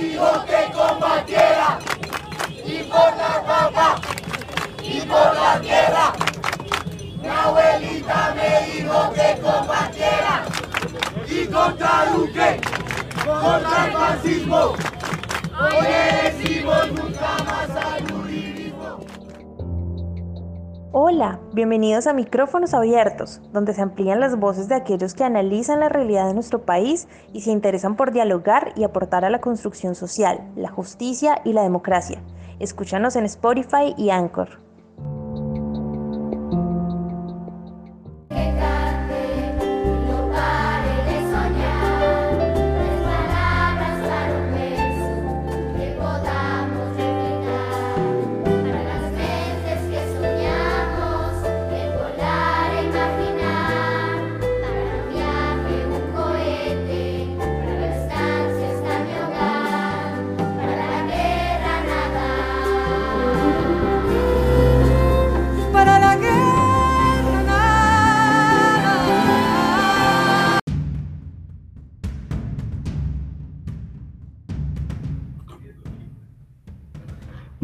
dijo que combatiera y por la papa y por la tierra. Mi abuelita me dijo que combatiera y contra Duque, contra el fascismo. Hoy decimos Hola, bienvenidos a Micrófonos Abiertos, donde se amplían las voces de aquellos que analizan la realidad de nuestro país y se interesan por dialogar y aportar a la construcción social, la justicia y la democracia. Escúchanos en Spotify y Anchor.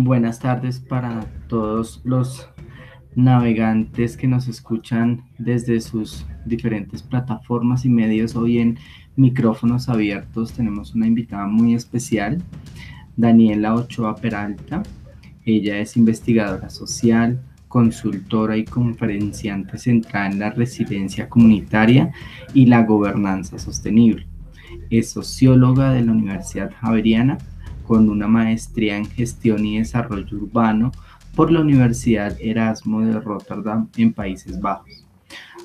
Buenas tardes para todos los navegantes que nos escuchan desde sus diferentes plataformas y medios. Hoy en micrófonos abiertos tenemos una invitada muy especial, Daniela Ochoa Peralta. Ella es investigadora social, consultora y conferenciante centrada en la residencia comunitaria y la gobernanza sostenible. Es socióloga de la Universidad Javeriana con una maestría en gestión y desarrollo urbano por la Universidad Erasmo de Rotterdam en Países Bajos.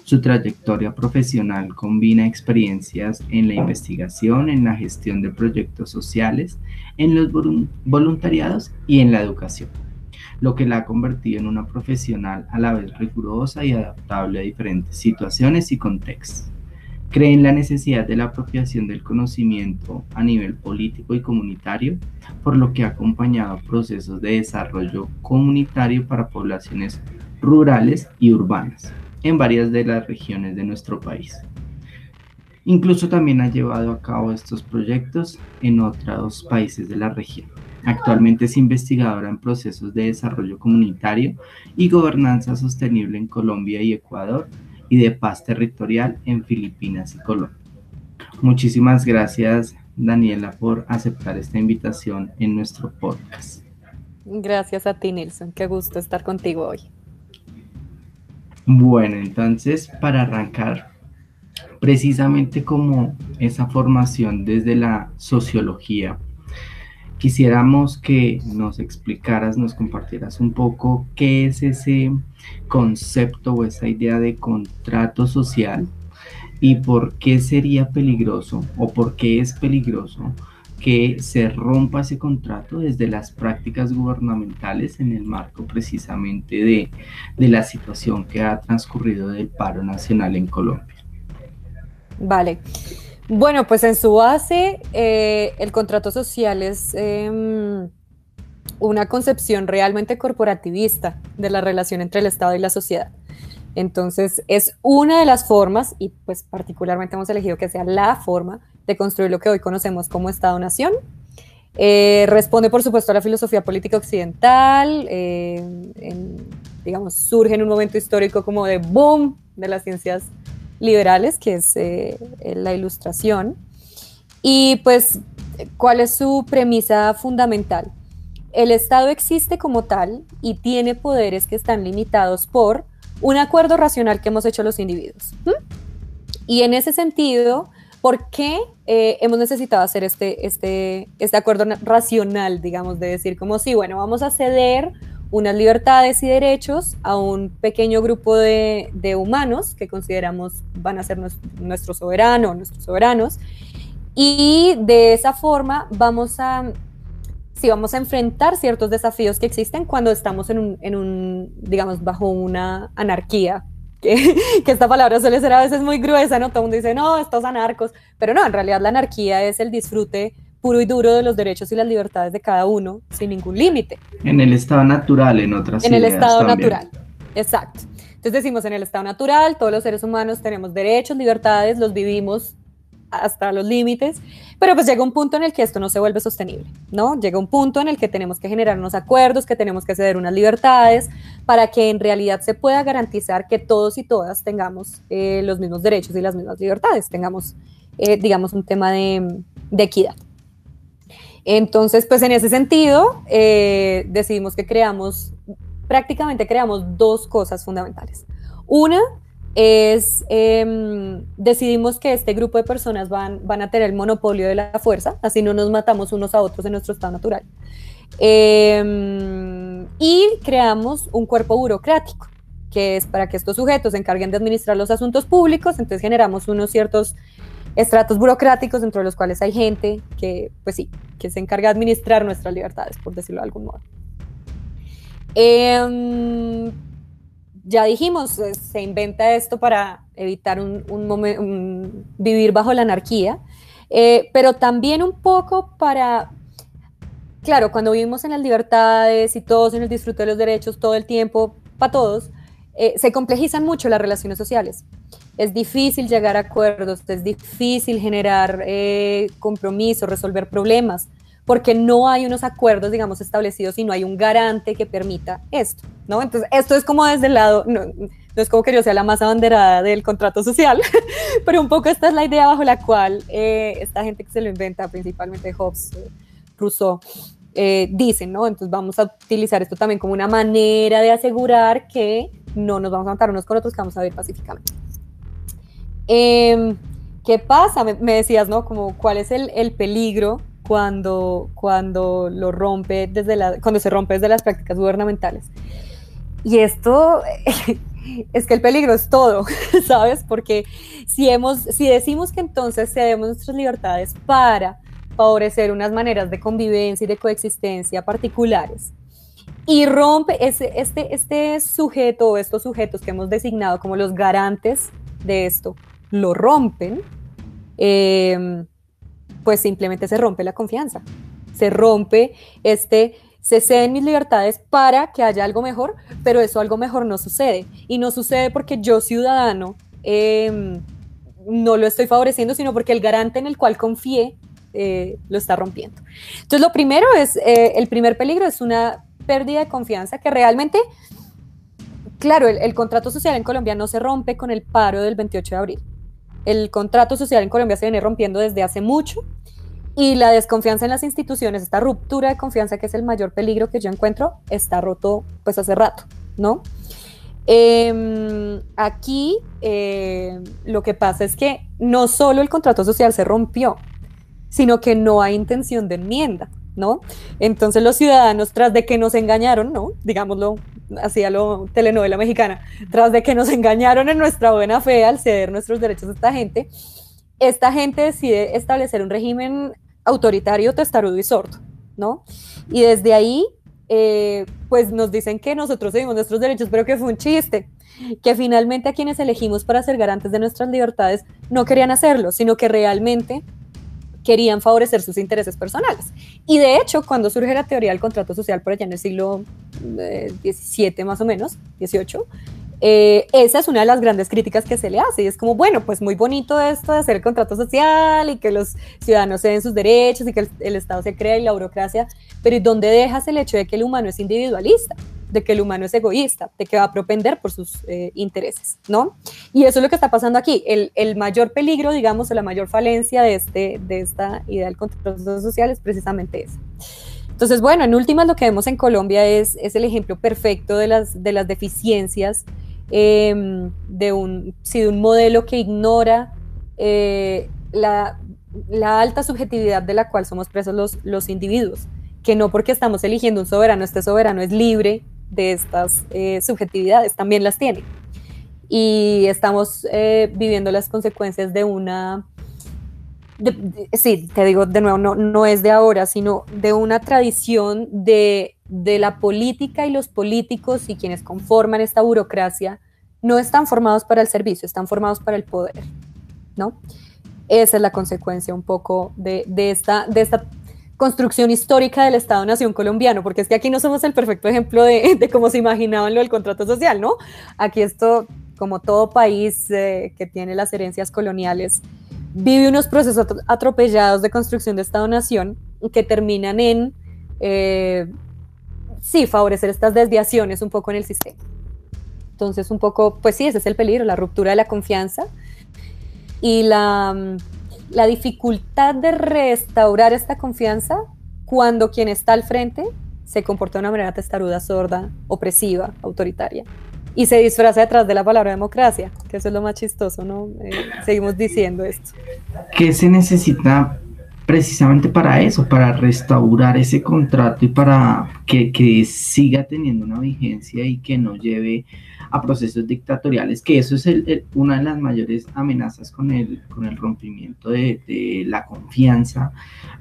Su trayectoria profesional combina experiencias en la investigación, en la gestión de proyectos sociales, en los volun- voluntariados y en la educación, lo que la ha convertido en una profesional a la vez rigurosa y adaptable a diferentes situaciones y contextos cree en la necesidad de la apropiación del conocimiento a nivel político y comunitario, por lo que ha acompañado procesos de desarrollo comunitario para poblaciones rurales y urbanas en varias de las regiones de nuestro país. Incluso también ha llevado a cabo estos proyectos en otros países de la región. Actualmente es investigadora en procesos de desarrollo comunitario y gobernanza sostenible en Colombia y Ecuador y de paz territorial en Filipinas y Colombia. Muchísimas gracias, Daniela, por aceptar esta invitación en nuestro podcast. Gracias a ti, Nilsson. Qué gusto estar contigo hoy. Bueno, entonces, para arrancar, precisamente como esa formación desde la sociología, quisiéramos que nos explicaras, nos compartieras un poco qué es ese concepto o esa idea de contrato social y por qué sería peligroso o por qué es peligroso que se rompa ese contrato desde las prácticas gubernamentales en el marco precisamente de, de la situación que ha transcurrido del paro nacional en Colombia. Vale. Bueno, pues en su base, eh, el contrato social es em, una concepción realmente corporativista de la relación entre el Estado y la sociedad. Entonces, es una de las formas, y pues particularmente hemos elegido que sea la forma de construir lo que hoy conocemos como Estado-Nación. Eh, responde, por supuesto, a la filosofía política occidental, eh, digamos, surge en un momento histórico como de boom de las ciencias liberales, que es eh, la ilustración. Y pues, ¿cuál es su premisa fundamental? El Estado existe como tal y tiene poderes que están limitados por un acuerdo racional que hemos hecho los individuos. Y en ese sentido, ¿por qué eh, hemos necesitado hacer este, este, este acuerdo na- racional, digamos, de decir como sí, bueno, vamos a ceder unas libertades y derechos a un pequeño grupo de, de humanos que consideramos van a ser nues- nuestro soberano, nuestros soberanos, y de esa forma vamos a, sí, vamos a enfrentar ciertos desafíos que existen cuando estamos en un, en un digamos, bajo una anarquía. Que, que esta palabra suele ser a veces muy gruesa, ¿no? Todo el mundo dice, no, estos anarcos, pero no, en realidad la anarquía es el disfrute puro y duro de los derechos y las libertades de cada uno sin ningún límite En el estado natural, en otras en el estado también. natural. Exacto. Entonces decimos, en el estado natural, todos los seres humanos tenemos derechos, libertades, los vivimos hasta los límites, pero pues llega un punto en el que esto no se vuelve sostenible, ¿no? Llega un punto en el que tenemos que generar unos acuerdos, que tenemos que ceder unas libertades para que en realidad se pueda garantizar que todos y todas tengamos eh, los mismos derechos y las mismas libertades, tengamos, eh, digamos, un tema de, de, equidad. Entonces, pues en ese sentido, eh, decidimos que creamos, prácticamente creamos dos cosas fundamentales. Una, es, eh, decidimos que este grupo de personas van, van a tener el monopolio de la fuerza, así no nos matamos unos a otros en nuestro estado natural. Eh, y creamos un cuerpo burocrático, que es para que estos sujetos se encarguen de administrar los asuntos públicos, entonces generamos unos ciertos estratos burocráticos dentro de los cuales hay gente que, pues sí, que se encarga de administrar nuestras libertades, por decirlo de algún modo. Eh, ya dijimos, eh, se inventa esto para evitar un, vivir bajo la anarquía, eh, pero también un poco para, claro, cuando vivimos en las libertades y todos en el disfrute de los derechos todo el tiempo, para todos, eh, se complejizan mucho las relaciones sociales. Es difícil llegar a acuerdos, es difícil generar eh, compromisos, resolver problemas porque no hay unos acuerdos, digamos, establecidos y no hay un garante que permita esto, ¿no? Entonces, esto es como desde el lado, no, no es como que yo sea la más abanderada del contrato social, pero un poco esta es la idea bajo la cual eh, esta gente que se lo inventa, principalmente Hobbes, eh, Rousseau, eh, dicen, ¿no? Entonces vamos a utilizar esto también como una manera de asegurar que no nos vamos a matar unos con otros, que vamos a vivir pacíficamente. Eh, ¿Qué pasa? Me, me, decías, ¿no? Como cuál es el, el peligro cuando, cuando lo rompe desde la, cuando se rompe desde las prácticas gubernamentales. Y esto es que el peligro es todo, ¿sabes? Porque si, hemos, si decimos que entonces cedemos nuestras libertades para favorecer unas maneras de convivencia y de coexistencia particulares, y rompe ese, este, este sujeto o estos sujetos que hemos designado como los garantes de esto, lo rompen, eh, pues simplemente se rompe la confianza, se rompe este, se ceden mis libertades para que haya algo mejor, pero eso algo mejor no sucede. Y no sucede porque yo ciudadano eh, no lo estoy favoreciendo, sino porque el garante en el cual confié eh, lo está rompiendo. Entonces lo primero es, eh, el primer peligro es una pérdida de confianza que realmente, claro, el contrato social en Colombia no se rompe con el paro del 28 de abril. El contrato social en Colombia se viene rompiendo desde hace mucho y la desconfianza en las instituciones, esta ruptura de confianza que es el mayor peligro que yo encuentro, está roto pues hace rato, ¿no? Eh, aquí eh, lo que pasa es que no solo el contrato social se rompió, sino que no hay intención de enmienda, ¿no? Entonces los ciudadanos, tras de que nos engañaron, ¿no? Digámoslo así a lo telenovela mexicana, tras de que nos engañaron en nuestra buena fe al ceder nuestros derechos a esta gente, esta gente decide establecer un régimen autoritario, testarudo y sordo, ¿no? Y desde ahí, eh, pues nos dicen que nosotros seguimos nuestros derechos, pero que fue un chiste, que finalmente a quienes elegimos para ser garantes de nuestras libertades no querían hacerlo, sino que realmente querían favorecer sus intereses personales. Y de hecho, cuando surge la teoría del contrato social por allá en el siglo XVII eh, más o menos, XVIII, eh, esa es una de las grandes críticas que se le hace y es como, bueno, pues muy bonito esto de hacer el contrato social y que los ciudadanos se sus derechos y que el, el Estado se crea y la burocracia, pero ¿y dónde dejas el hecho de que el humano es individualista? De que el humano es egoísta, de que va a propender por sus eh, intereses, ¿no? Y eso es lo que está pasando aquí. El, el, mayor peligro, digamos, o la mayor falencia de, este, de esta idea del contrato social es precisamente eso. Entonces, bueno, en últimas lo que vemos en Colombia es, es el ejemplo perfecto de las, de las deficiencias eh, de, un, sí, de un modelo que ignora eh, la, la, alta subjetividad de la cual somos presos los, los individuos, que no porque estamos eligiendo un soberano, este soberano es libre de estas eh, subjetividades, también las tiene. Y estamos eh, viviendo las consecuencias de una, sí, te digo de nuevo, no, no es de ahora, sino de una tradición de, de la política y los políticos y quienes conforman esta burocracia no están formados para el servicio, están formados para el poder, ¿no? Esa es la consecuencia un poco de, de esta, de esta construcción histórica del Estado-Nación colombiano, porque es que aquí no somos el perfecto ejemplo de, de, cómo se imaginaban lo del contrato social, ¿no? Aquí esto, como todo país eh, que tiene las herencias coloniales, vive unos procesos atropellados de construcción de Estado-Nación que terminan en, eh, sí, favorecer estas desviaciones un poco en el sistema. Entonces, un poco, pues sí, ese es el peligro, la ruptura de la confianza y la, la dificultad de restaurar esta confianza cuando quien está al frente se comporta de una manera testaruda, sorda, opresiva, autoritaria. Y se disfraza detrás de la palabra democracia, que eso es lo más chistoso, ¿no? Eh, seguimos diciendo esto. ¿Qué se necesita precisamente para eso, para restaurar ese contrato y para que, que siga teniendo una vigencia y que no lleve a procesos dictatoriales, que eso es el, una de las mayores amenazas con el, con el rompimiento de, de la confianza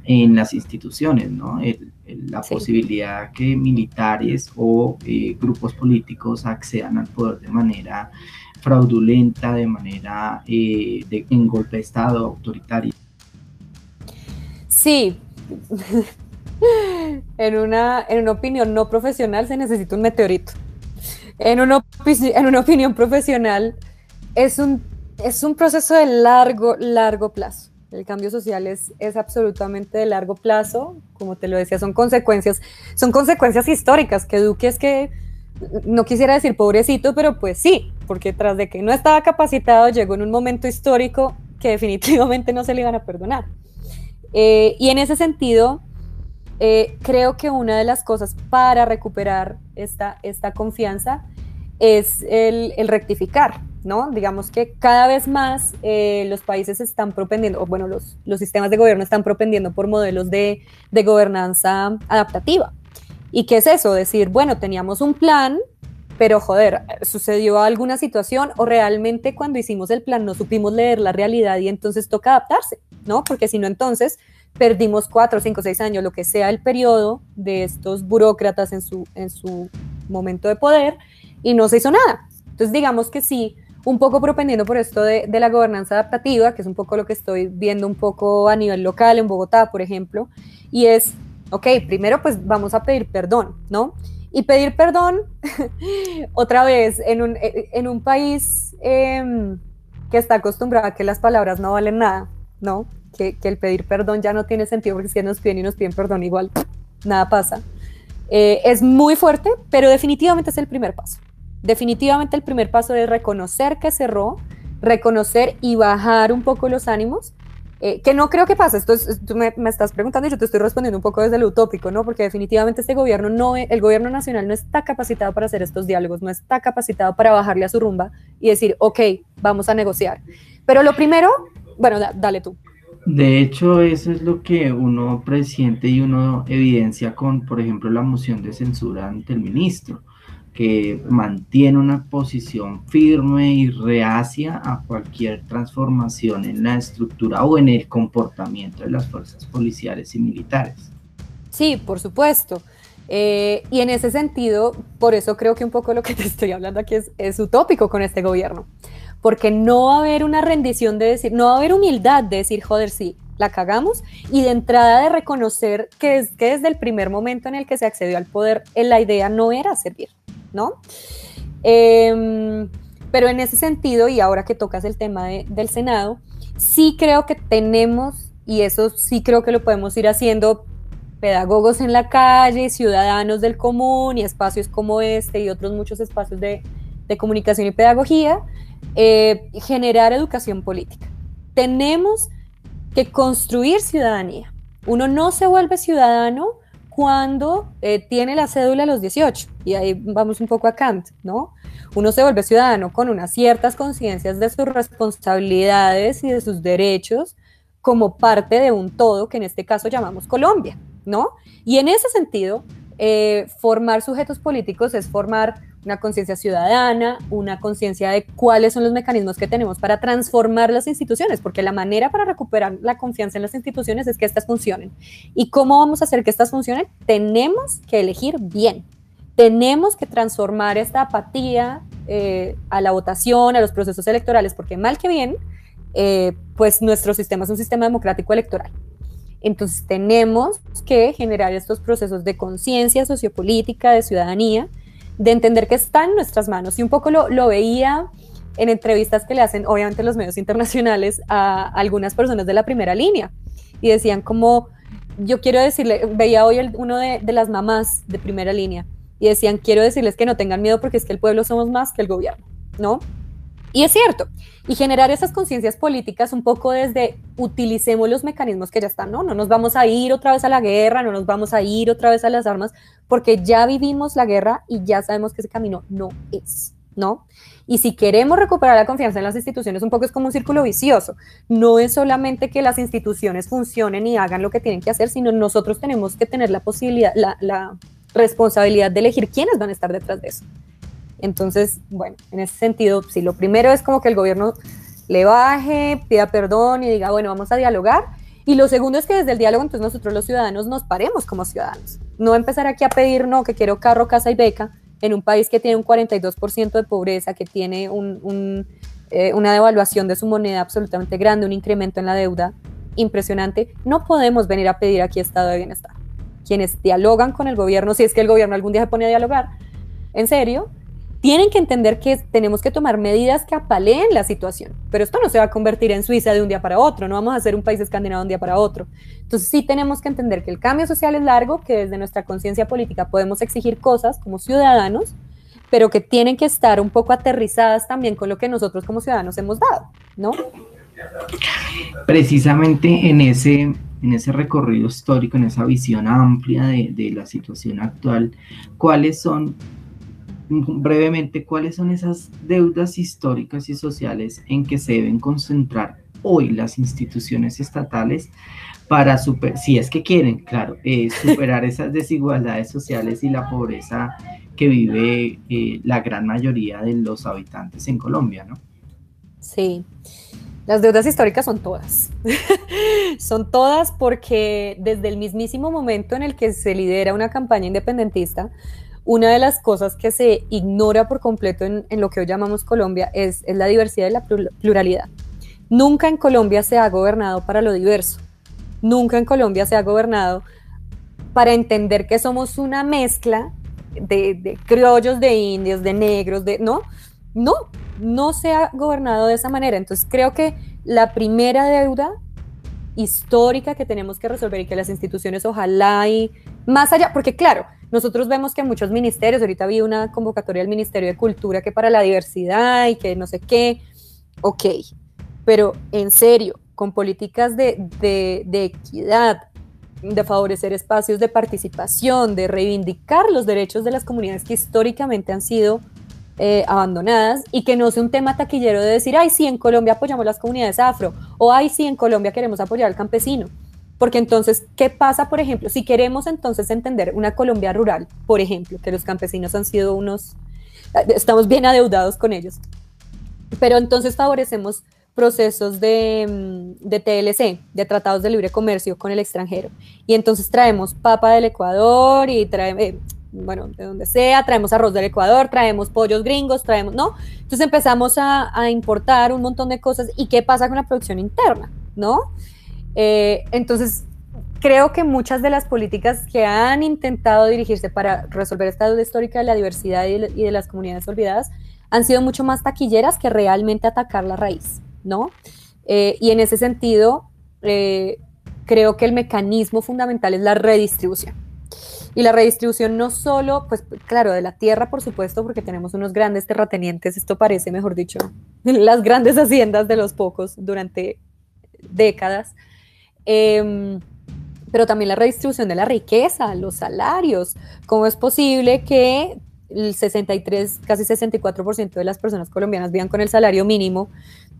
en las instituciones, ¿no? El, la sí. posibilidad que militares o eh, grupos políticos accedan al poder de manera fraudulenta, de manera eh, de, en golpe de Estado, autoritario. Sí. en, una, en una opinión no profesional se necesita un meteorito. En una, en una opinión profesional es un, es un proceso de largo, largo plazo. El cambio social es, es absolutamente de largo plazo, como te lo decía, son consecuencias, son consecuencias históricas, que Duque es que, no quisiera decir pobrecito, pero pues sí, porque tras de que no estaba capacitado, llegó en un momento histórico que definitivamente no se le iban a perdonar. Eh, y en ese sentido, eh, creo que una de las cosas para recuperar esta, esta confianza es el, el rectificar, ¿no? Digamos que cada vez más eh, los países están propendiendo, o bueno, los, los, sistemas de gobierno están propendiendo por modelos de, de, gobernanza adaptativa. ¿Y qué es eso? Decir, bueno, teníamos un plan, pero joder, sucedió alguna situación o realmente cuando hicimos el plan no supimos leer la realidad y entonces toca adaptarse, ¿no? Porque si no, entonces perdimos cuatro, cinco, seis años, lo que sea el periodo de estos burócratas en su, en su momento de poder y no se hizo nada. Entonces, digamos que sí, un poco propendiendo por esto de, de, la gobernanza adaptativa, que es un poco lo que estoy viendo un poco a nivel local en Bogotá, por ejemplo, y es, ok, primero pues vamos a pedir perdón, ¿no? Y pedir perdón, otra vez, en un, en un país eh, que está acostumbrado a que las palabras no valen nada, ¿no? Que, el pedir perdón ya no tiene sentido porque si nos piden y nos piden perdón igual, nada pasa. Eh, es muy fuerte, pero definitivamente es el primer paso definitivamente el primer paso es reconocer que cerró, reconocer y bajar un poco los ánimos, eh, que no creo que pase, esto es, tú me, me, estás preguntando y yo te estoy respondiendo un poco desde lo utópico, ¿no? Porque definitivamente este gobierno no, el gobierno nacional no está capacitado para hacer estos diálogos, no está capacitado para bajarle a su rumba y decir, ok, vamos a negociar. Pero lo primero, bueno, da, dale tú. De hecho, eso es lo que uno presiente y uno evidencia con, por ejemplo, la moción de censura ante el ministro que mantiene una posición firme y reacia a cualquier transformación en la estructura o en el comportamiento de las fuerzas policiales y militares. Sí, por supuesto. Eh, y en ese sentido, por eso creo que un poco lo que te estoy hablando aquí es, es utópico con este gobierno, porque no va a haber una rendición de decir, no va a haber humildad de decir, joder, sí, la cagamos, y de entrada de reconocer que, es, que desde el primer momento en el que se accedió al poder, la idea no era servir. ¿no? Eh, pero en ese sentido, y ahora que tocas el tema de, del Senado, sí creo que tenemos, y eso sí creo que lo podemos ir haciendo, pedagogos en la calle, ciudadanos del común y espacios como este y otros muchos espacios de, de comunicación y pedagogía, eh, generar educación política. Tenemos que construir ciudadanía. Uno no se vuelve ciudadano cuando eh, tiene la cédula a los 18, y ahí vamos un poco a Kant, ¿no? Uno se vuelve ciudadano con unas ciertas conciencias de sus responsabilidades y de sus derechos como parte de un todo que en este caso llamamos Colombia, ¿no? Y en ese sentido, eh, formar sujetos políticos es formar una conciencia ciudadana, una conciencia de cuáles son los mecanismos que tenemos para transformar las instituciones, porque la manera para recuperar la confianza en las instituciones es que éstas funcionen. ¿Y cómo vamos a hacer que éstas funcionen? Tenemos que elegir bien. Tenemos que transformar esta apatía eh, a la votación, a los procesos electorales, porque mal que bien, eh, pues nuestro sistema es un sistema democrático electoral. Entonces tenemos que generar estos procesos de conciencia sociopolítica, de ciudadanía, de entender que está en nuestras manos. Y un poco lo, lo veía en entrevistas que le hacen, obviamente, los medios internacionales a algunas personas de la primera línea. Y decían como, yo quiero decirle, veía hoy el, uno de, de las mamás de primera línea, y decían, quiero decirles que no tengan miedo porque es que el pueblo somos más que el gobierno, ¿no? Y es cierto, y generar esas conciencias políticas un poco desde utilicemos los mecanismos que ya están, ¿no? No nos vamos a ir otra vez a la guerra, no nos vamos a ir otra vez a las armas, porque ya vivimos la guerra y ya sabemos que ese camino no es, ¿no? Y si queremos recuperar la confianza en las instituciones, un poco es como un círculo vicioso. No es solamente que las instituciones funcionen y hagan lo que tienen que hacer, sino nosotros tenemos que tener la posibilidad, la, la responsabilidad de elegir quiénes van a estar detrás de eso. Entonces, bueno, en ese sentido, si lo primero es como que el gobierno le baje, pida perdón y diga, bueno, vamos a dialogar. Y lo segundo es que desde el diálogo, entonces nosotros los ciudadanos nos paremos como ciudadanos. No empezar aquí a pedir, no, que quiero carro, casa y beca en un país que tiene un 42% de pobreza, que tiene un, un, eh, una devaluación de su moneda absolutamente grande, un incremento en la deuda impresionante. No podemos venir a pedir aquí estado de bienestar. Quienes dialogan con el gobierno, si es que el gobierno algún día se pone a dialogar, en serio, tienen que entender que tenemos que tomar medidas que apaleen la situación, pero esto no se va a convertir en Suiza de un día para otro, no vamos a ser un país escandinavo de un día para otro. Entonces sí tenemos que entender que el cambio social es largo, que desde nuestra conciencia política podemos exigir cosas como ciudadanos, pero que tienen que estar un poco aterrizadas también con lo que nosotros como ciudadanos hemos dado, ¿no? Precisamente en ese, en ese recorrido histórico, en esa visión amplia de, de la situación actual, ¿cuáles son brevemente cuáles son esas deudas históricas y sociales en que se deben concentrar hoy las instituciones estatales para super, si es que quieren, claro, eh, superar esas desigualdades sociales y la pobreza que vive eh, la gran mayoría de los habitantes en Colombia, ¿no? Sí, las deudas históricas son todas. son todas porque desde el mismísimo momento en el que se lidera una campaña independentista, una de las cosas que se ignora por completo en, lo que hoy llamamos Colombia es, es, la diversidad y la pluralidad. Nunca en Colombia se ha gobernado para lo diverso. Nunca en Colombia se ha gobernado para entender que somos una mezcla de, de criollos, de indios, de negros, de... No, no, no se ha gobernado de esa manera. Entonces creo que la primera deuda histórica que tenemos que resolver y que las instituciones ojalá y más allá, porque claro, nosotros vemos que muchos ministerios, ahorita vi una convocatoria del Ministerio de Cultura que para la diversidad y que no sé qué, ok, pero en serio, con políticas de, de, de equidad, de favorecer espacios de participación, de reivindicar los derechos de las comunidades que históricamente han sido eh, abandonadas y que no sea un tema taquillero de decir, ay, sí, en Colombia apoyamos las comunidades afro o ay, sí, en Colombia queremos apoyar al campesino. Porque entonces, ¿qué pasa, por ejemplo? Si queremos entonces entender una Colombia rural, por ejemplo, que los campesinos han sido unos, estamos bien adeudados con ellos, pero entonces favorecemos procesos de, mm, de, TLC, de tratados de libre comercio con el extranjero. Y entonces traemos papa del Ecuador y traemos, eh, bueno, de donde sea, traemos arroz del Ecuador, traemos pollos gringos, traemos, ¿no? Entonces empezamos a, a importar un montón de cosas. ¿Y qué pasa con la producción interna? ¿No? Eh, entonces, creo que muchas de las políticas que han intentado dirigirse para resolver esta deuda histórica de la diversidad y de, y de las comunidades olvidadas han sido mucho más taquilleras que realmente atacar la raíz, ¿no? Eh, y en ese sentido, eh, creo que el mecanismo fundamental es la redistribución. Y la redistribución no solo, pues claro, de la tierra, por supuesto, porque tenemos unos grandes terratenientes, esto parece, mejor dicho, las grandes haciendas de los pocos durante décadas, eh, pero también la redistribución de la riqueza, los salarios. ¿Cómo es posible que el 63, casi 64% de las personas colombianas vivan con el salario mínimo,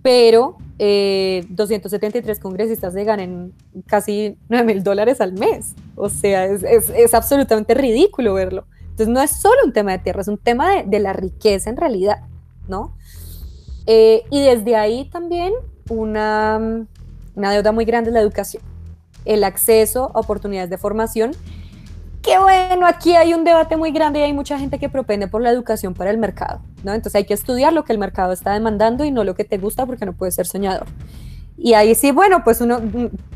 pero eh, 273 congresistas se ganen casi 9 mil dólares al mes? O sea, es, es, es, absolutamente ridículo verlo. Entonces no es solo un tema de tierra, es un tema de, de la riqueza en realidad, ¿no? Eh, y desde ahí también una una deuda muy grande es la educación, el acceso a oportunidades de formación. Que bueno, aquí hay un debate muy grande y hay mucha gente que propende por la educación para el mercado, ¿no? Entonces hay que estudiar lo que el mercado está demandando y no lo que te gusta porque no puedes ser soñador. Y ahí sí, bueno, pues uno,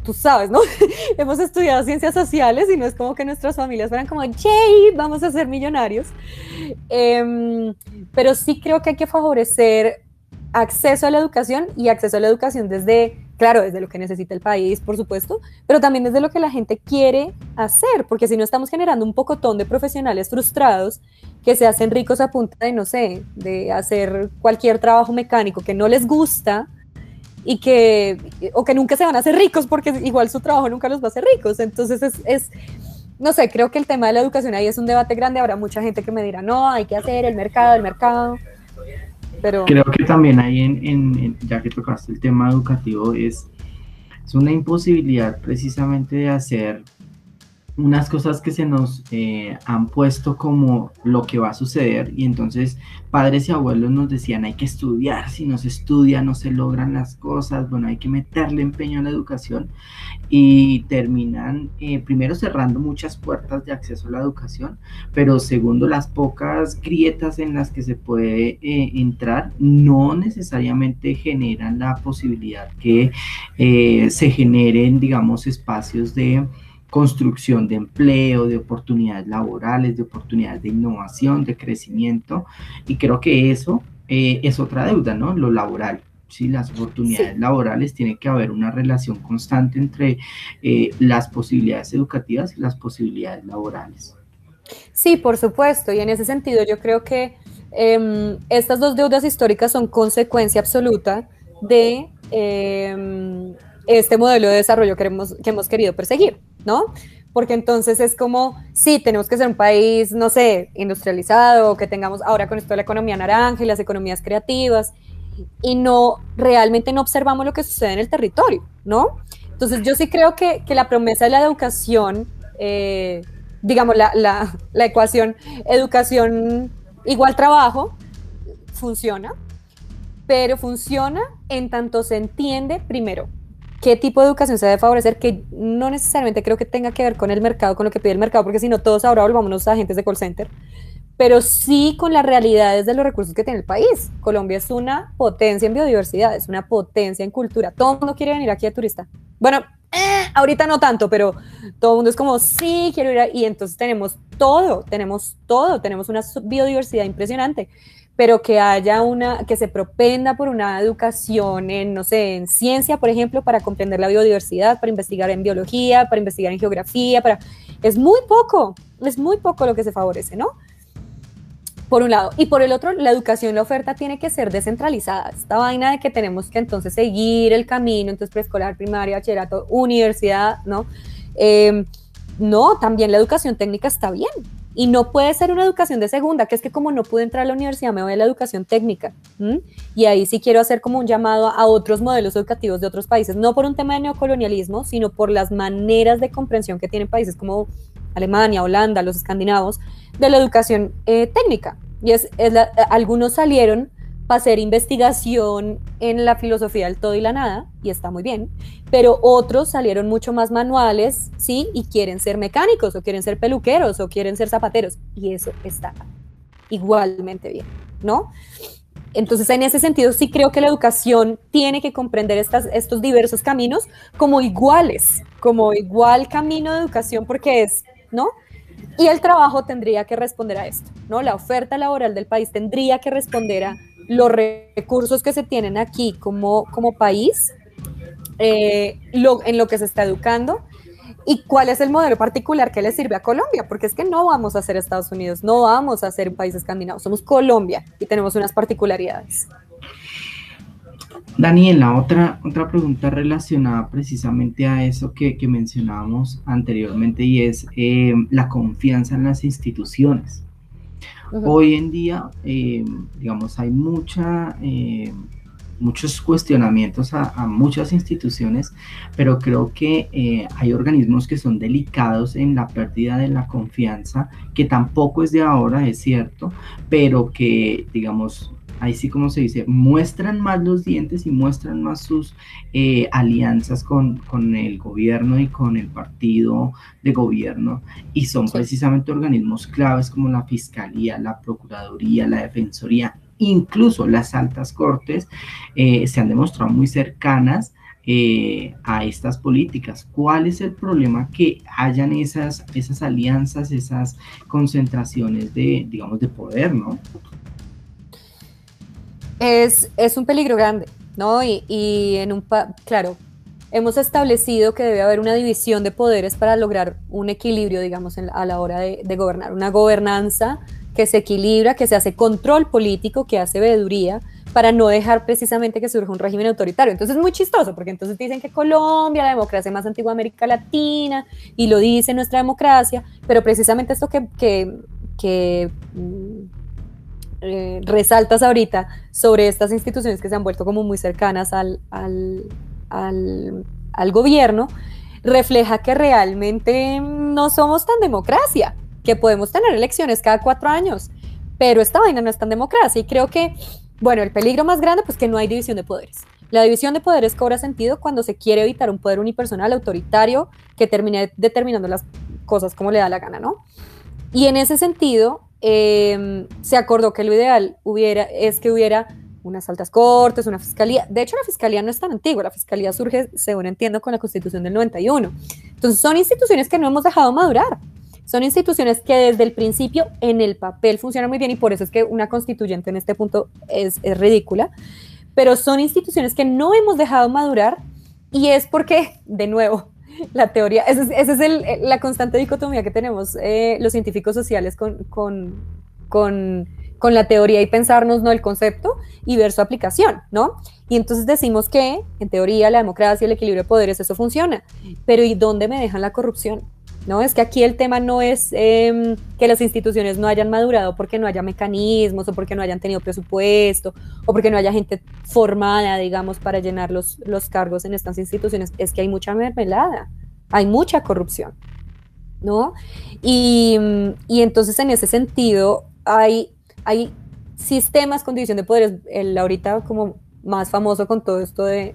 tú sabes, ¿no? Hemos estudiado ciencias sociales y no es como que nuestras familias fueran como, ¡yay! Vamos a ser millonarios. Eh, pero sí creo que hay que favorecer acceso a la educación y acceso a la educación desde, claro, desde lo que necesita el país, por supuesto, pero también desde lo que la gente quiere hacer, porque si no estamos generando un pocotón de profesionales frustrados que se hacen ricos a punta de, no sé, de hacer cualquier trabajo mecánico que no les gusta y que, o que nunca se van a hacer ricos porque igual su trabajo nunca los va a hacer ricos. Entonces es, es no sé, creo que el tema de la educación ahí es un debate grande. Habrá mucha gente que me dirá, no, hay que hacer el mercado, el mercado. Creo que también ahí, en, en, ya que tocaste el tema educativo, es, es una imposibilidad precisamente de hacer unas cosas que se nos eh, han puesto como lo que va a suceder. Y entonces padres y abuelos nos decían hay que estudiar, si no se estudia no se logran las cosas, bueno hay que meterle empeño a la educación y terminan eh, primero cerrando muchas puertas de acceso a la educación, pero segundo las pocas grietas en las que se puede eh, entrar no necesariamente generan la posibilidad que se generen digamos espacios de construcción de empleo, de oportunidades laborales, de oportunidades de innovación, de crecimiento. Y creo que eso eh, es otra deuda, ¿no? Lo laboral. Sí, las oportunidades laborales, tiene que haber una relación constante entre eh, las posibilidades educativas y las posibilidades laborales. Sí, por supuesto. Y en ese sentido yo creo que em, estas dos deudas históricas son consecuencia absoluta de em, este modelo de desarrollo que hemos, que hemos querido perseguir. ¿no? Porque entonces es como, sí, tenemos que ser un país, no sé, industrializado, que tengamos ahora con esto de la economía naranja y las economías creativas, y no, realmente no observamos lo que sucede en el territorio, ¿no? Entonces yo sí creo que, que la promesa de la educación, eh, digamos, la, la, la ecuación educación igual trabajo, funciona, pero funciona en tanto se entiende, primero, qué tipo de educación se debe favorecer, que no necesariamente creo que tenga que ver con el mercado, con lo que pide el mercado, porque si no todos ahora volvamos a agentes de call center, pero sí con las realidades de los recursos que tiene el país. Colombia es una potencia en biodiversidad, es una potencia en cultura. Todo el mundo quiere venir aquí a turista. Bueno, eh, ahorita no tanto, pero todo el mundo es como, sí, quiero ir. y entonces tenemos todo, tenemos todo, tenemos una biodiversidad impresionante pero que haya una, que se propenda por una educación en, no sé, en ciencia, por ejemplo, para comprender la biodiversidad, para investigar en biología, para investigar en geografía, para... Es muy poco, es muy poco lo que se favorece, ¿no? Por un lado. Y por el otro, la educación, la oferta tiene que ser descentralizada. Esta vaina de que tenemos que entonces seguir el camino, entonces preescolar, primaria, bachillerato, universidad, ¿no? Eh, no, también la educación técnica está bien. Y no puede ser una educación de segunda, que es que como no pude entrar a la universidad, me voy a la educación técnica. Y ahí sí quiero hacer como un llamado a otros modelos educativos de otros países, no por un tema de neocolonialismo, sino por las maneras de comprensión que tienen países como Alemania, Holanda, los escandinavos, de la educación eh, técnica. Y es, algunos salieron para hacer investigación en la filosofía del todo y la nada, y está muy bien, pero otros salieron mucho más manuales, ¿sí? Y quieren ser mecánicos, o quieren ser peluqueros, o quieren ser zapateros, y eso está igualmente bien, ¿no? Entonces, en ese sentido, sí creo que la educación tiene que comprender estas, estos diversos caminos como iguales, como igual camino de educación, porque es, ¿no? Y el trabajo tendría que responder a esto, ¿no? La oferta laboral del país tendría que responder a los recursos que se tienen aquí como, como país, eh, en lo que se está educando y cuál es el modelo particular que le sirve a Colombia, porque es que no vamos a ser Estados Unidos, no vamos a ser un país escandinavo, somos Colombia y tenemos unas particularidades. Daniela, otra, otra pregunta relacionada precisamente a eso que, mencionábamos anteriormente y es eh, la confianza en las instituciones. Hoy en día, eh, digamos, hay mucha, eh, muchos cuestionamientos a, muchas instituciones, pero creo que eh, hay organismos que son delicados en la pérdida de la confianza, que tampoco es de ahora, es cierto, pero que, digamos, ahí sí como se dice, muestran más los dientes y muestran más sus eh, alianzas con, con, el gobierno y con el partido de gobierno y son precisamente organismos claves como la Fiscalía, la Procuraduría, la Defensoría, incluso las altas cortes eh, se han demostrado muy cercanas eh, a estas políticas. ¿Cuál es el problema que hayan esas, esas alianzas, esas concentraciones de, digamos, de poder, ¿no? Es, es un peligro grande, ¿no? Y, y en un, pa- claro, hemos establecido que debe haber una división de poderes para lograr un equilibrio, digamos, en a la hora de, gobernar, una gobernanza que se equilibra, que se hace control político, que hace veeduría, para no dejar precisamente que surja un régimen autoritario. Entonces es muy chistoso, porque entonces dicen que Colombia, la democracia más antigua de América Latina, y lo dice nuestra democracia, pero precisamente esto que, que, que, mm, eh, resaltas ahorita sobre estas instituciones que se han vuelto como muy cercanas al, al, al, gobierno, refleja que realmente no somos tan democracia, que podemos tener elecciones cada cuatro años, pero esta vaina no es tan democracia y creo que, bueno, el peligro más grande pues que no hay división de poderes. La división de poderes cobra sentido cuando se quiere evitar un poder unipersonal autoritario que termine determinando las cosas como le da la gana, ¿no? Y en ese sentido, eh, se acordó que lo ideal hubiera, es que hubiera unas altas cortes, una fiscalía. De hecho, la fiscalía no es tan antigua, la fiscalía surge, según entiendo, con la constitución del 91. Entonces, son instituciones que no hemos dejado madurar. Son instituciones que desde el principio en el papel funcionan muy bien y por eso es que una constituyente en este punto es, es ridícula, pero son instituciones que no hemos dejado madurar y es porque, de nuevo, la teoría, esa es, ese es el, la constante dicotomía que tenemos eh, los científicos sociales con, con, con, con, la teoría y pensarnos, no el concepto, y ver su aplicación, ¿no? Y entonces decimos que, en teoría, la democracia, el equilibrio de poderes, eso funciona, pero ¿y dónde me dejan la corrupción? ¿No? Es que aquí el tema no es eh, que las instituciones no hayan madurado porque no haya mecanismos o porque no hayan tenido presupuesto o porque no haya gente formada, digamos, para llenar los, los cargos en estas instituciones. Es que hay mucha mermelada, hay mucha corrupción, ¿no? Y, y entonces en ese sentido hay, hay sistemas con división de poderes. El ahorita como más famoso con todo esto de,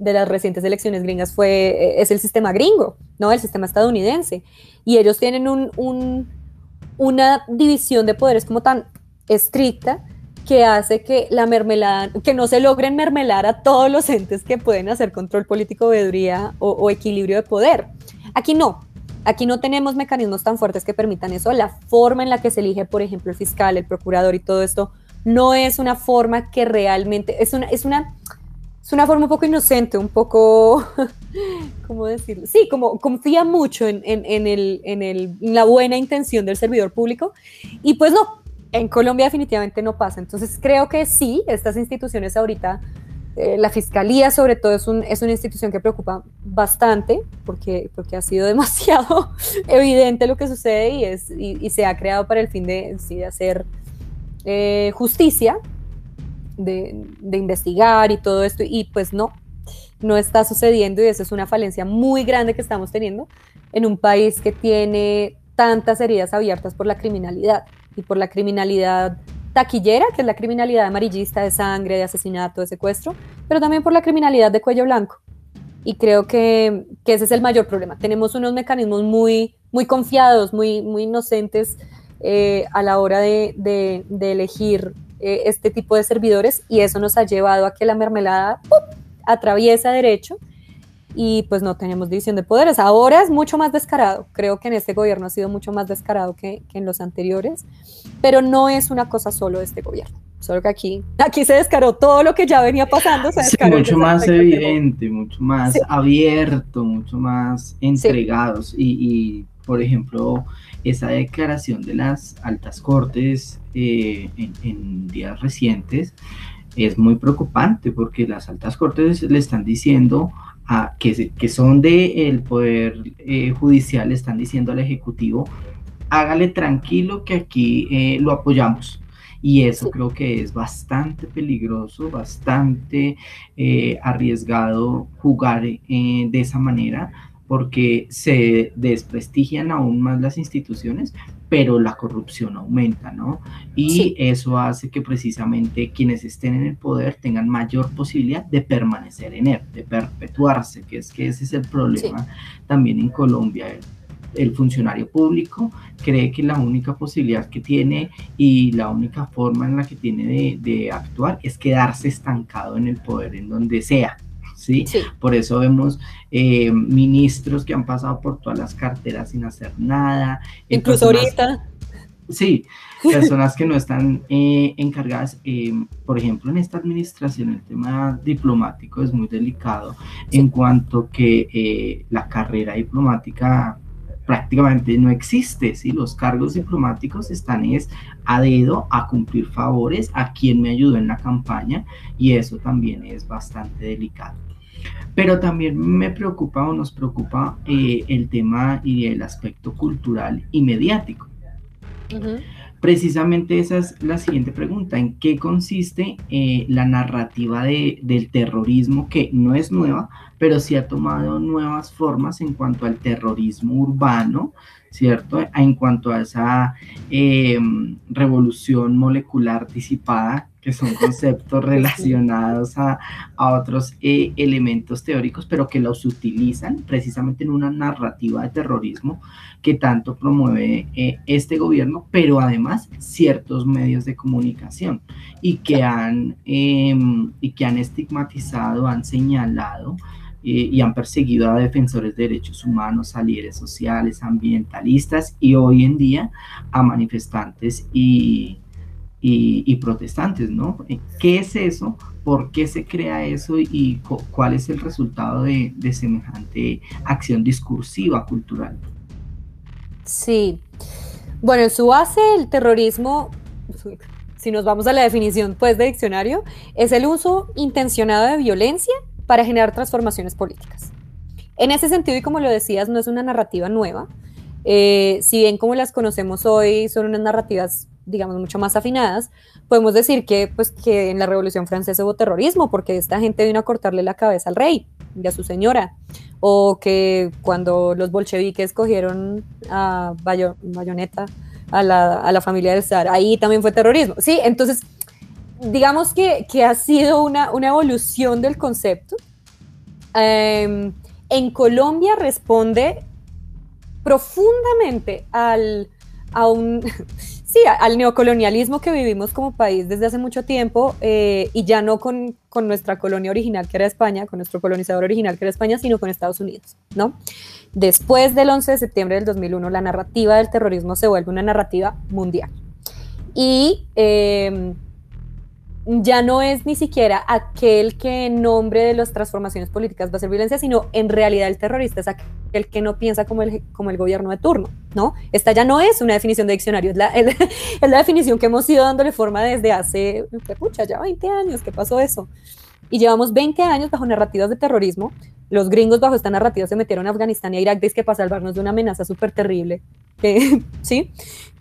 de las recientes elecciones gringas fue, es el sistema gringo, ¿no? El sistema estadounidense. Y ellos tienen un, una división de poderes como tan estricta que hace que la mermelada, que no se logren mermelar a todos los entes que pueden hacer control político, veeduría o, o equilibrio de poder. Aquí no, Aquí no tenemos mecanismos tan fuertes que permitan eso. La forma en la que se elige, por ejemplo, el fiscal, el procurador y todo esto, no es una forma que realmente, es una, es una, es una forma un poco inocente, un poco, ¿cómo decirlo? Sí, como confía mucho en, en, en, el, en, el, en la buena intención del servidor público y pues no, en Colombia definitivamente no pasa. Entonces creo que sí, estas instituciones ahorita, eh, la fiscalía sobre todo es, un, es, una institución que preocupa bastante porque, porque ha sido demasiado evidente lo que sucede y, es, y, y se ha creado para el fin de, sí, de hacer eh, justicia de, investigar y todo esto, y pues no, no está sucediendo y esa es una falencia muy grande que estamos teniendo en un país que tiene tantas heridas abiertas por la criminalidad y por la criminalidad taquillera, que es la criminalidad amarillista de sangre, de asesinato, de secuestro, pero también por la criminalidad de cuello blanco. Y creo que, que ese es el mayor problema. Tenemos unos mecanismos muy, muy confiados, muy, muy inocentes eh, a la hora de, de elegir eh, este tipo de servidores y eso nos ha llevado a que la mermelada atraviesa derecho y pues no tenemos división de poderes. Ahora es mucho más descarado, creo que en este gobierno ha sido mucho más descarado que, que en los anteriores, pero no es una cosa solo de este gobierno. Solo que aquí, aquí se descaró todo lo que ya venía pasando. Se sí, mucho más evidente, mucho más sí. abierto, mucho más entregados. Sí. Y, y, por ejemplo, esa declaración de las altas cortes eh, en, en, días recientes es muy preocupante porque las altas cortes le están diciendo a, que, que son del de poder eh, judicial, le están diciendo al Ejecutivo, hágale tranquilo que aquí eh, lo apoyamos. Y eso creo que es bastante peligroso, bastante eh, arriesgado jugar de esa manera, porque se desprestigian aún más las instituciones, pero la corrupción aumenta, ¿no? Y sí. eso hace que precisamente quienes estén en el poder tengan mayor posibilidad de permanecer en él, de perpetuarse, que es que ese es el problema sí. también en Colombia. El, el funcionario público cree que la única posibilidad que tiene y la única forma en la que tiene de, de actuar es quedarse estancado en el poder en donde sea, ¿Sí? ¿sí? Por eso vemos eh, ministros que han pasado por todas las carteras sin hacer nada. Incluso personas, ahorita. Sí, personas que no están eh, encargadas, eh, por ejemplo, en esta administración el tema diplomático es muy delicado en cuanto que eh, la carrera diplomática prácticamente no existe, ¿sí? Los cargos diplomáticos están es a dedo a cumplir favores a quien me ayudó en la campaña y eso también es bastante delicado. Pero también me preocupa o nos preocupa eh, el tema y el aspecto cultural y mediático. Precisamente esa es la siguiente pregunta. ¿En qué consiste eh, la narrativa de, del terrorismo que no es nueva, pero sí ha tomado nuevas formas en cuanto al terrorismo urbano, ¿cierto? En cuanto a esa em, revolución molecular disipada que son conceptos relacionados a, otros eh, elementos teóricos, pero que los utilizan precisamente en una narrativa de terrorismo que tanto promueve eh, este gobierno, pero además ciertos medios de comunicación y que han, em, y que han estigmatizado, han señalado eh, y han perseguido a defensores de derechos humanos, a líderes sociales, ambientalistas y hoy en día a manifestantes y y, protestantes, ¿no? ¿Qué es eso? ¿Por qué se crea eso? ¿Y cuál es el resultado de, semejante acción discursiva cultural? Sí. Bueno, en su base el terrorismo, si nos vamos a la definición pues de diccionario, es el uso intencionado de violencia para generar transformaciones políticas. En ese sentido, y como lo decías, no es una narrativa nueva. Eh, si bien como las conocemos hoy son unas narrativas digamos, mucho más afinadas, podemos decir que, pues, que en la Revolución Francesa hubo terrorismo, porque esta gente vino a cortarle la cabeza al rey y a su señora, o que cuando los bolcheviques cogieron a Bayoneta, a la, a la familia del zar, ahí también fue terrorismo. Sí, entonces, digamos que, que ha sido una, una, evolución del concepto. Em, en Colombia responde profundamente al, a un, Sí, al neocolonialismo que vivimos como país desde hace mucho tiempo eh, y ya no con, con, nuestra colonia original que era España, con nuestro colonizador original que era España, sino con Estados Unidos, ¿no? Después del 11 de septiembre del 2001, la narrativa del terrorismo se vuelve una narrativa mundial. Y eh, ya no es ni siquiera aquel que en nombre de las transformaciones políticas va a hacer violencia, sino en realidad el terrorista es aquel que no piensa como el, como el gobierno de turno, ¿no? Esta ya no es una definición de diccionario, es la, definición que hemos ido dándole forma desde hace, pucha, ya 20 años, ¿qué pasó eso? Y llevamos 20 años bajo narrativas de terrorismo. Los gringos bajo esta narrativa se metieron a Afganistán y a Irak, que para salvarnos de una amenaza súper terrible. ¿Sí?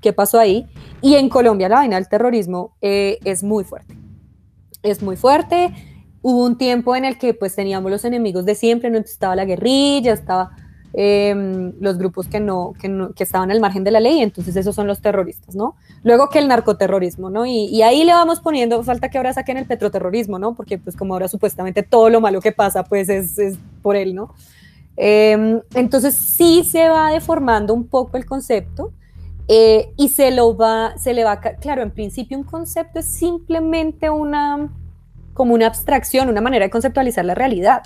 ¿Qué pasó ahí? Y en Colombia la vaina del terrorismo eh, es muy fuerte es muy fuerte. Hubo un tiempo en el que pues teníamos los enemigos de siempre, ¿no? estaba la guerrilla, estaba em, los grupos que no, que estaban al margen de la ley, entonces esos son los terroristas, ¿no? Luego que el narcoterrorismo, ¿no? Y, ahí le vamos poniendo, falta que ahora saquen el petroterrorismo, ¿no? Porque pues como ahora supuestamente todo lo malo que pasa pues es, por él, ¿no? Em, entonces sí se va deformando un poco el concepto, eh, y se lo va, se le va, claro, en principio un concepto es simplemente una, como una abstracción, una manera de conceptualizar la realidad,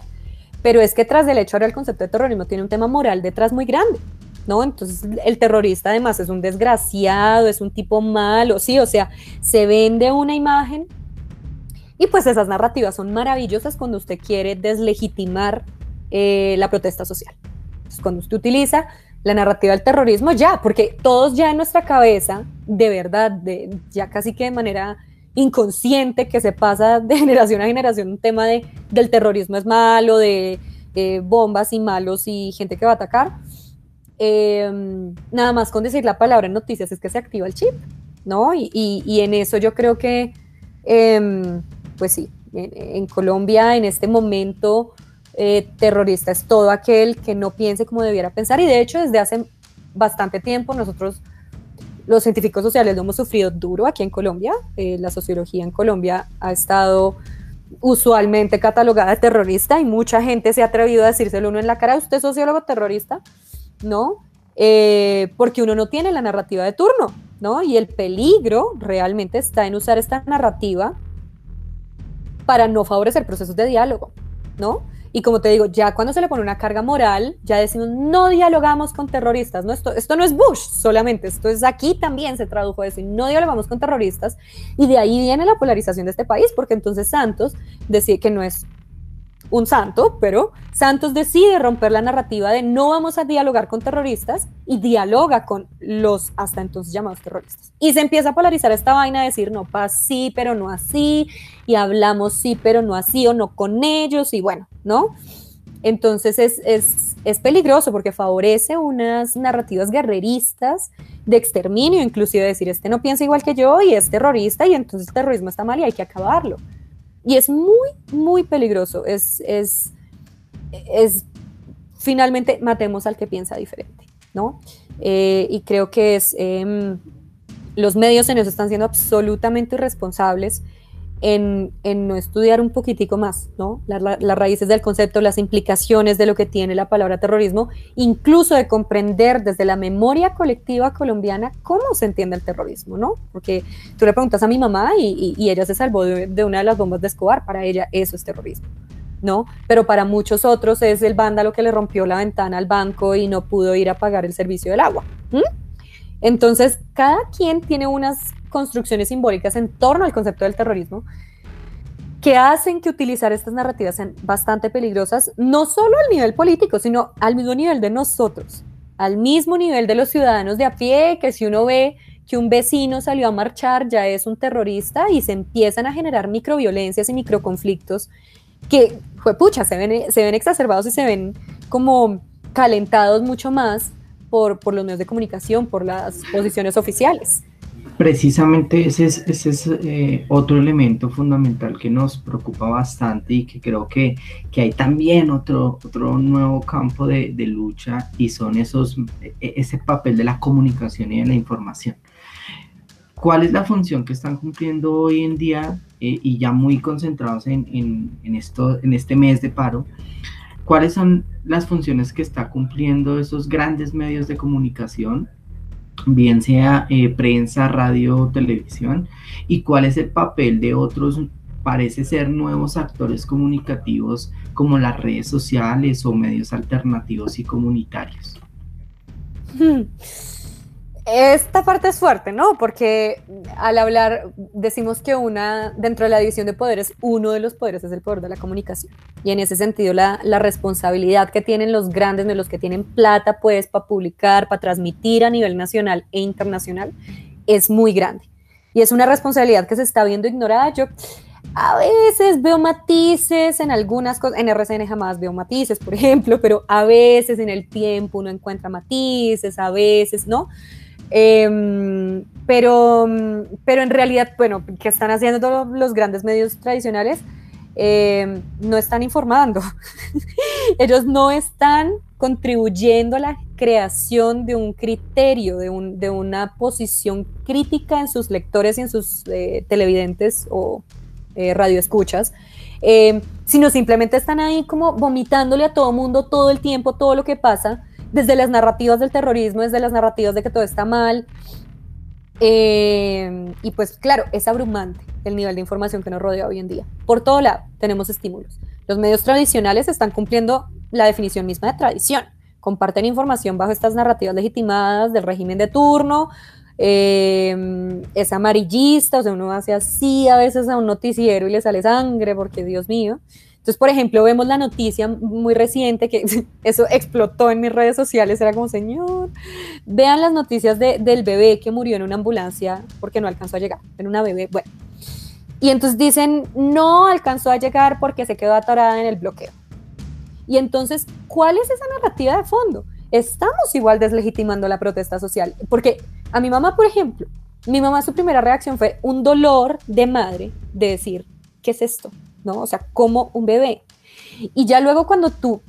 pero es que tras del hecho ahora el concepto de terrorismo tiene un tema moral detrás muy grande, ¿no? Entonces el terrorista además es un desgraciado, es un tipo malo, sí, o sea, se vende una imagen y pues esas narrativas son maravillosas cuando usted quiere deslegitimar eh, la protesta social. Entonces, cuando usted utiliza la narrativa del terrorismo ya, porque todos ya en nuestra cabeza, de verdad, de, ya casi que de manera inconsciente que se pasa de generación a generación un tema de, del terrorismo es malo, de bombas y malos y gente que va a atacar. Em, nada más con decir la palabra en noticias es que se activa el chip, ¿no? Y, y, en eso yo creo que, em, pues sí, en, Colombia en este momento eh, terrorista es todo aquel que no piense como debiera pensar y de hecho desde hace bastante tiempo nosotros los científicos sociales lo hemos sufrido duro aquí en Colombia. Eh, la sociología en Colombia ha estado usualmente catalogada de terrorista y mucha gente se ha atrevido a decírselo uno en la cara, ¿usted sociólogo terrorista? ¿No? Eh, porque uno no tiene la narrativa de turno, ¿no? Y el peligro realmente está en usar esta narrativa para no favorecer procesos de diálogo, ¿no? Y como te digo, ya cuando se le pone una carga moral, ya decimos, no dialogamos con terroristas. No, esto, esto no es Bush solamente, esto es aquí también se tradujo eso, y no dialogamos con terroristas. Y de ahí viene la polarización de este país, porque entonces Santos decía que no es un santo, pero Santos decide romper la narrativa de no vamos a dialogar con terroristas y dialoga con los hasta entonces llamados terroristas. Y se empieza a polarizar esta vaina de decir no, pa, sí, pero no así, y hablamos sí, pero no así, o no con ellos, y bueno, ¿no? Entonces es, es, es peligroso porque favorece unas narrativas guerreristas de exterminio, inclusive decir, este no piensa igual que yo y es terrorista y entonces el terrorismo está mal y hay que acabarlo. Y es muy, muy peligroso. Es, es, es finalmente matemos al que piensa diferente, ¿no? Eh, y creo que es, eh, los medios en eso están siendo absolutamente irresponsables en, no estudiar un poquitico más, ¿no? Las, raíces del concepto, las implicaciones de lo que tiene la palabra terrorismo, incluso de comprender desde la memoria colectiva colombiana cómo se entiende el terrorismo, ¿no? Porque tú le preguntas a mi mamá y, y, y ella se salvó de, una de las bombas de Escobar, para ella eso es terrorismo, ¿no? Pero para muchos otros es el vándalo que le rompió la ventana al banco y no pudo ir a pagar el servicio del agua. Entonces, cada quien tiene unas construcciones simbólicas en torno al concepto del terrorismo que hacen que utilizar estas narrativas sean bastante peligrosas, no solo al nivel político, sino al mismo nivel de nosotros, al mismo nivel de los ciudadanos de a pie, que si uno ve que un vecino salió a marchar ya es un terrorista y se empiezan a generar microviolencias y microconflictos que, pues, pucha, se ven, se ven exacerbados y se ven como calentados mucho más por, por los medios de comunicación, por las posiciones oficiales. Precisamente ese es, eh, otro elemento fundamental que nos preocupa bastante y que creo que, que hay también otro, otro nuevo campo de, lucha y son esos, e, ese papel de la comunicación y de la información. ¿Cuál es la función que están cumpliendo hoy en día eh, y ya muy concentrados en, en, en este mes de paro? ¿Cuáles son las funciones que está cumpliendo esos grandes medios de comunicación bien sea eh, prensa, radio, televisión, y cuál es el papel de otros, parece ser nuevos actores comunicativos como las redes sociales o medios alternativos y comunitarios. Esta parte es fuerte, ¿no? Porque al hablar decimos que una, dentro de la división de poderes, uno de los poderes es el poder de la comunicación. Y en ese sentido, la, responsabilidad que tienen los grandes, de los que tienen plata, pues, para publicar, para transmitir a nivel nacional e internacional, es muy grande. Y es una responsabilidad que se está viendo ignorada. Yo a veces veo matices en algunas cosas, en RCN jamás veo matices, por ejemplo, pero a veces en el tiempo uno encuentra matices, a veces, ¿no? Eh, pero, pero en realidad, bueno, ¿qué están haciendo los grandes medios tradicionales? Eh, no están informando. Ellos no están contribuyendo a la creación de un criterio, de, un, una posición crítica en sus lectores y en sus eh, televidentes o eh, radioescuchas, eh, sino simplemente están ahí como vomitándole a todo mundo todo el tiempo, todo lo que pasa desde las narrativas del terrorismo, desde las narrativas de que todo está mal. Eh, y pues claro, es abrumante el nivel de información que nos rodea hoy en día. Por todo lado tenemos estímulos. Los medios tradicionales están cumpliendo la definición misma de tradición. Comparten información bajo estas narrativas legitimadas del régimen de turno. Eh, es amarillista, o sea, uno hace así a veces a un noticiero y le sale sangre porque Dios mío. Entonces, por ejemplo, vemos la noticia muy reciente que eso explotó en mis redes sociales, era como, señor, vean las noticias de, del bebé que murió en una ambulancia porque no alcanzó a llegar, en una bebé, bueno. Y entonces dicen, no alcanzó a llegar porque se quedó atorada en el bloqueo. Y entonces, ¿cuál es esa narrativa de fondo? Estamos igual deslegitimando la protesta social, porque a mi mamá, por ejemplo, mi mamá su primera reacción fue un dolor de madre de decir, ¿qué es esto? ¿No? O sea, como un bebé. Y ya luego cuando tú,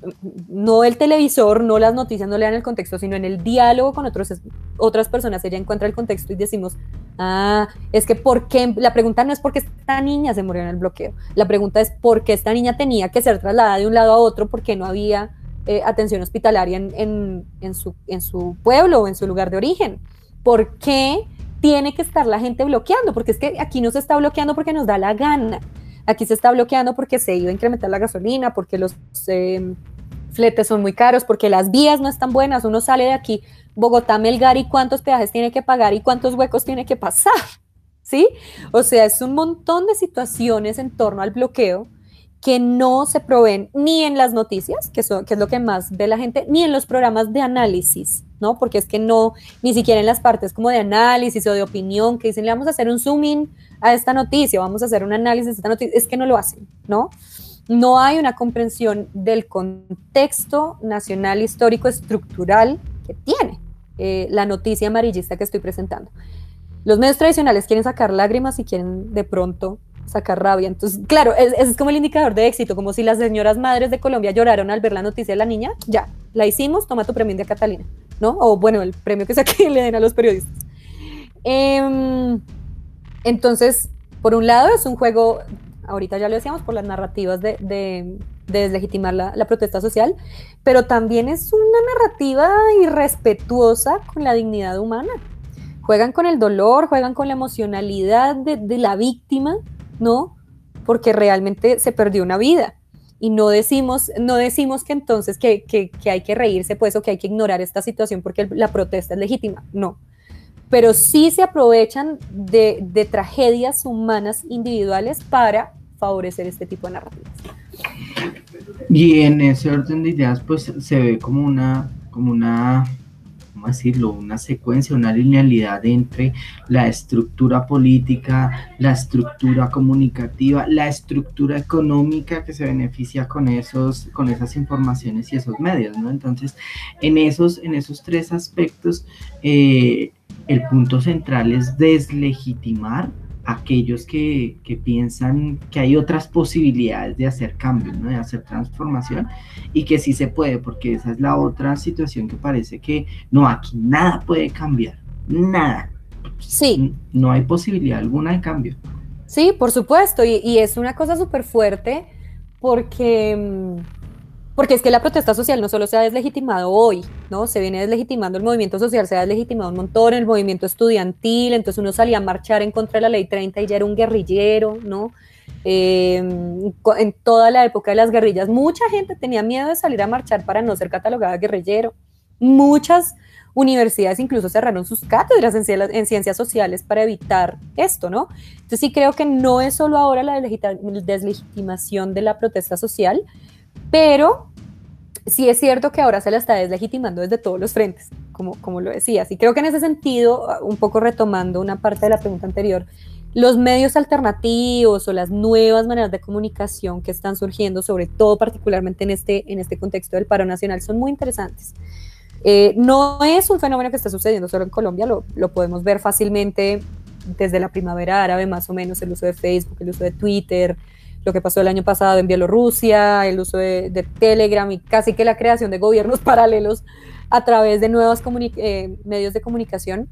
no el televisor, no las noticias, no le dan el contexto, sino en el diálogo con otros, otras personas, ella encuentra el contexto y decimos, ah, es que ¿por qué? La pregunta no es por qué esta niña se murió en el bloqueo, la pregunta es por qué esta niña tenía que ser trasladada de un lado a otro porque no había eh, atención hospitalaria en, en, su, en su pueblo o en su lugar de origen. ¿Por qué tiene que estar la gente bloqueando? Porque es que aquí no se está bloqueando porque nos da la gana aquí se está bloqueando porque se iba a incrementar la gasolina, porque los eh, fletes son muy caros, porque las vías no están buenas, uno sale de aquí, Bogotá, Melgar, y cuántos peajes tiene que pagar y cuántos huecos tiene que pasar, ¿sí? O sea, es un montón de situaciones en torno al bloqueo que no se proveen ni en las noticias, que, son, que es lo que más ve la gente, ni en los programas de análisis, ¿no? Porque es que no, ni siquiera en las partes como de análisis o de opinión, que dicen, le vamos a hacer un zoom in a esta noticia, vamos a hacer un análisis de esta noticia, es que no lo hacen, ¿no? No hay una comprensión del contexto nacional, histórico, estructural que tiene eh, la noticia amarillista que estoy presentando. Los medios tradicionales quieren sacar lágrimas y quieren de pronto sacar rabia. Entonces, claro, ese es, como el indicador de éxito, como si las señoras madres de Colombia lloraron al ver la noticia de la niña, ya, la hicimos, toma tu premio India Catalina, O bueno, el premio que que le den a los periodistas. Eh, entonces, por un lado es un juego, ahorita ya lo decíamos, por las narrativas de, de, de deslegitimar la, protesta social, pero también es una narrativa irrespetuosa con la dignidad humana. Juegan con el dolor, juegan con la emocionalidad de la víctima, ¿no? Porque realmente se perdió una vida. Y no decimos, no decimos que entonces que, que, que, hay que reírse, pues, o que hay que ignorar esta situación porque la protesta es legítima. No. Pero sí se aprovechan de, de tragedias humanas individuales para favorecer este tipo de narrativas. Y en ese orden de ideas, pues se ve como una, como una decirlo?, una secuencia, una linealidad entre la estructura política, la estructura comunicativa, la estructura económica que se beneficia con, esos, con esas informaciones y esos medios, ¿no? Entonces, en esos, en esos tres aspectos, eh, el punto central es deslegitimar aquellos que, que, piensan que hay otras posibilidades de hacer cambios, ¿no? de hacer transformación y que sí se puede, porque esa es la otra situación que parece que no, aquí nada puede cambiar, nada. Sí. No hay posibilidad alguna de cambio. Sí, por supuesto, y, y es una cosa súper fuerte porque porque es que la protesta social no solo se ha deslegitimado hoy, ¿no? Se viene deslegitimando el movimiento social, se ha deslegitimado un montón el movimiento estudiantil, entonces uno salía a marchar en contra de la ley 30 y ya era un guerrillero, ¿no? Eh, en toda la época de las guerrillas, mucha gente tenía miedo de salir a marchar para no ser catalogada guerrillero. Muchas universidades incluso cerraron sus cátedras en, en ciencias sociales para evitar esto, ¿no? Entonces sí creo que no es solo ahora la deslegitimación de la protesta social, pero sí es cierto que ahora se la está deslegitimando desde todos los frentes, como, como lo decías. Y creo que en ese sentido, un poco retomando una parte de la pregunta anterior, los medios alternativos o las nuevas maneras de comunicación que están surgiendo, sobre todo particularmente en este, en este contexto del paro nacional, son muy interesantes. Eh, no es un fenómeno que está sucediendo solo en Colombia, lo, lo podemos ver fácilmente desde la primavera árabe, más o menos, el uso de Facebook, el uso de Twitter, lo que pasó el año pasado en Bielorrusia, el uso de, Telegram y casi que la creación de gobiernos paralelos a través de nuevos eh, medios de comunicación,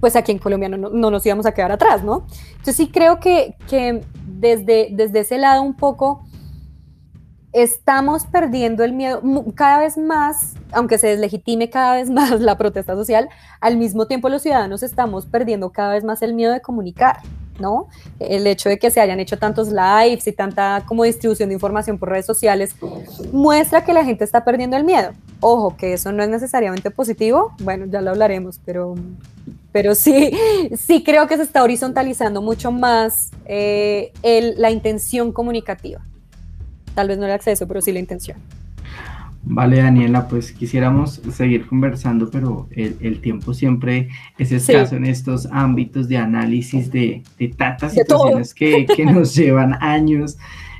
pues aquí en Colombia no, no, nos íbamos a quedar atrás, ¿no? Entonces sí creo que, que desde, desde ese lado un poco estamos perdiendo el miedo cada vez más, aunque se deslegitime cada vez más la protesta social, al mismo tiempo los ciudadanos estamos perdiendo cada vez más el miedo de comunicar. ¿No? El hecho de que se hayan hecho tantos lives y tanta como distribución de información por redes sociales muestra que la gente está perdiendo el miedo. Ojo, que eso no es necesariamente positivo, bueno, ya lo hablaremos, pero, pero sí, sí creo que se está horizontalizando mucho más eh, la intención comunicativa. Tal vez no el acceso, pero sí la intención. Vale, Daniela, pues quisiéramos seguir conversando, pero el, el tiempo siempre es escaso sí. en estos ámbitos de análisis de, de tantas de situaciones que, que, nos llevan años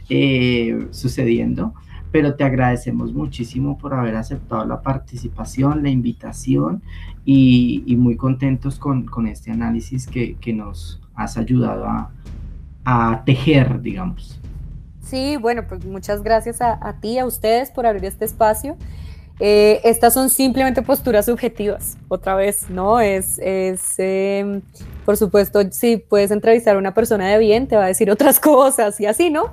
eh, sucediendo. Pero te agradecemos muchísimo por haber aceptado la participación, la invitación y, y muy contentos con, con este análisis que, que, nos has ayudado a, a tejer, digamos. Sí, bueno, pues muchas gracias a, a ti, a ustedes por abrir este espacio. Eh, estas son simplemente posturas subjetivas, otra vez, ¿no? Es, es eh, por supuesto, si puedes entrevistar a una persona de bien, te va a decir otras cosas y así, ¿no?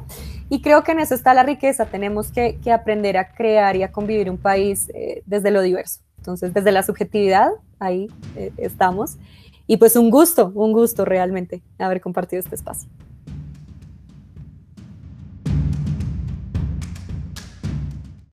Y creo que en eso está la riqueza, tenemos que, que aprender a crear y a convivir un país eh, desde lo diverso. Entonces, desde la subjetividad, ahí eh, estamos. Y pues un gusto, un gusto realmente haber compartido este espacio.